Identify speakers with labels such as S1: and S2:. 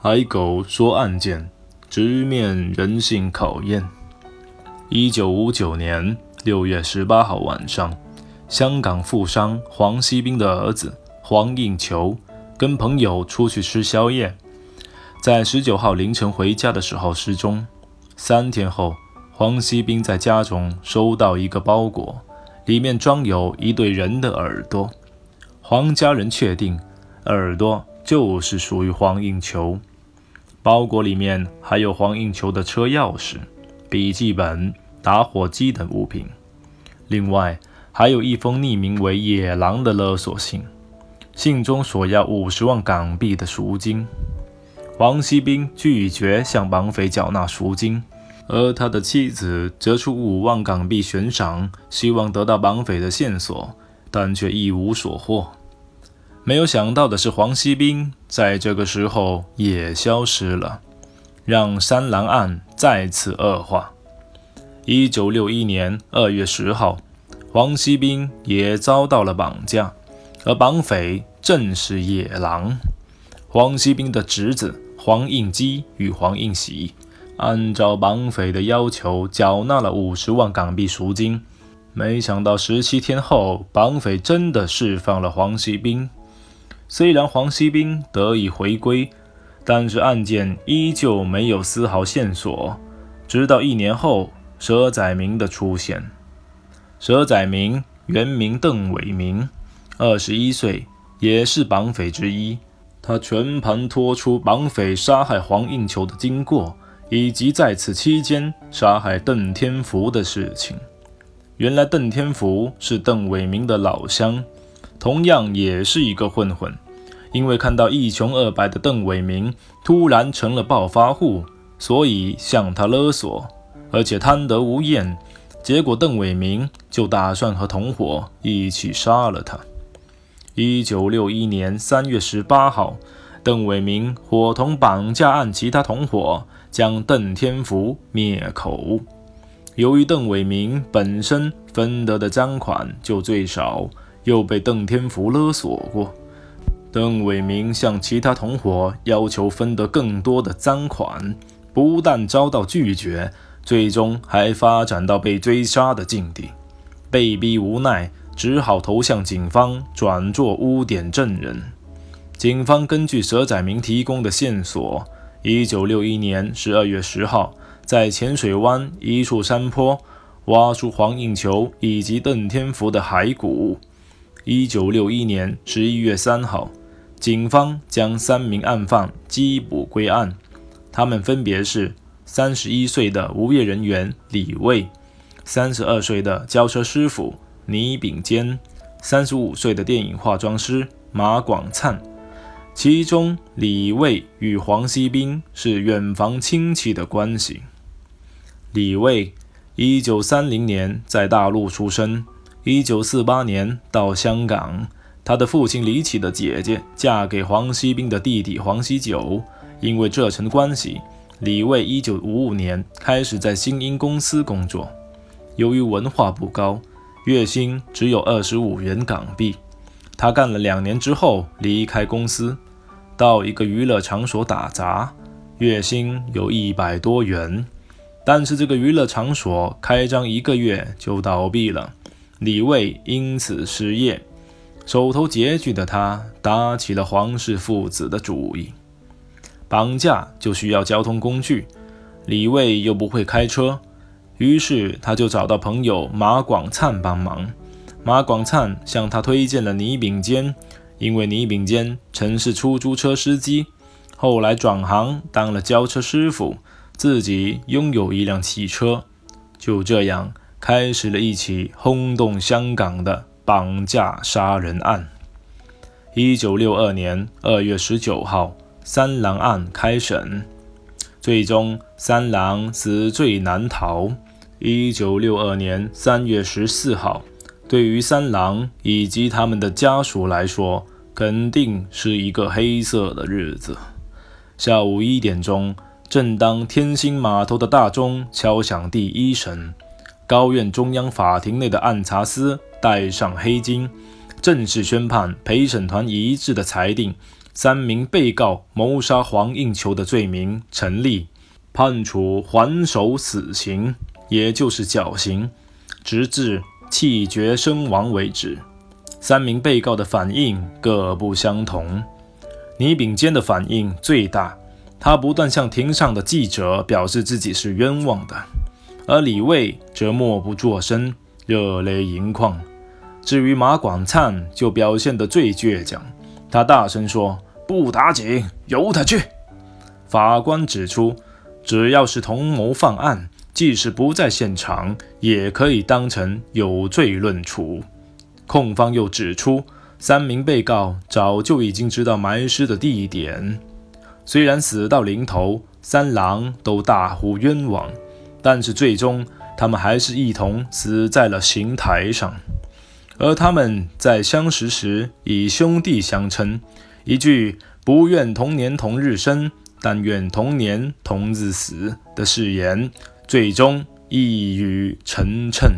S1: 海狗说案件直面人性考验。一九五九年六月十八号晚上，香港富商黄锡斌的儿子黄应求跟朋友出去吃宵夜，在十九号凌晨回家的时候失踪。三天后，黄锡斌在家中收到一个包裹，里面装有一对人的耳朵。黄家人确定耳朵就是属于黄应求。包裹里面还有黄应求的车钥匙、笔记本、打火机等物品，另外还有一封匿名为“野狼”的勒索信，信中索要五十万港币的赎金。王锡兵拒绝向绑匪缴纳赎金，而他的妻子则出五万港币悬赏，希望得到绑匪的线索，但却一无所获。没有想到的是，黄锡斌在这个时候也消失了，让三郎案再次恶化。一九六一年二月十号，黄锡斌也遭到了绑架，而绑匪正是野狼。黄锡斌的侄子黄应基与黄应喜，按照绑匪的要求缴纳了五十万港币赎金。没想到十七天后，绑匪真的释放了黄锡斌。虽然黄锡斌得以回归，但是案件依旧没有丝毫线索。直到一年后，佘载明的出现。佘载明原名邓伟明，二十一岁，也是绑匪之一。他全盘托出绑匪杀害黄应求的经过，以及在此期间杀害邓天福的事情。原来邓天福是邓伟明的老乡。同样也是一个混混，因为看到一穷二白的邓伟明突然成了暴发户，所以向他勒索，而且贪得无厌。结果邓伟明就打算和同伙一起杀了他。一九六一年三月十八号，邓伟明伙同绑架案其他同伙将邓天福灭口。由于邓伟明本身分得的赃款就最少。又被邓天福勒索过，邓伟明向其他同伙要求分得更多的赃款，不但遭到拒绝，最终还发展到被追杀的境地。被逼无奈，只好投向警方，转做污点证人。警方根据佘载明提供的线索，一九六一年十二月十号，在浅水湾一处山坡挖出黄应球以及邓天福的骸骨。一九六一年十一月三号，警方将三名案犯缉捕归案，他们分别是三十一岁的无业人员李卫，三十二岁的轿车师傅倪炳坚，三十五岁的电影化妆师马广灿。其中，李卫与黄锡斌是远房亲戚的关系。李卫，一九三零年在大陆出生。一九四八年到香港，他的父亲李启的姐姐嫁给黄锡斌的弟弟黄锡九，因为这层关系，李卫一九五五年开始在新英公司工作。由于文化不高，月薪只有二十五元港币。他干了两年之后离开公司，到一个娱乐场所打杂，月薪有一百多元。但是这个娱乐场所开张一个月就倒闭了。李卫因此失业，手头拮据的他打起了黄氏父子的主意。绑架就需要交通工具，李卫又不会开车，于是他就找到朋友马广灿帮忙。马广灿向他推荐了倪炳坚，因为倪炳坚曾是出租车司机，后来转行当了交车师傅，自己拥有一辆汽车。就这样。开始了一起轰动香港的绑架杀人案。一九六二年二月十九号，三郎案开审，最终三郎死罪难逃。一九六二年三月十四号，对于三郎以及他们的家属来说，肯定是一个黑色的日子。下午一点钟，正当天星码头的大钟敲响第一声。高院中央法庭内的暗察司戴上黑巾，正式宣判陪审团一致的裁定：三名被告谋杀黄应求的罪名成立，判处还手死刑，也就是绞刑，直至气绝身亡为止。三名被告的反应各不相同。倪炳坚的反应最大，他不断向庭上的记者表示自己是冤枉的，而李卫则默不作声，热泪盈眶。至于马广灿，就表现得最倔强，他大声说：“不打紧，由他去。”法官指出，只要是同谋犯案，即使不在现场，也可以当成有罪论处。控方又指出。三名被告早就已经知道埋尸的地点，虽然死到临头，三郎都大呼冤枉，但是最终他们还是一同死在了刑台上。而他们在相识时以兄弟相称，一句“不愿同年同日生，但愿同年同日死”的誓言，最终一语成谶。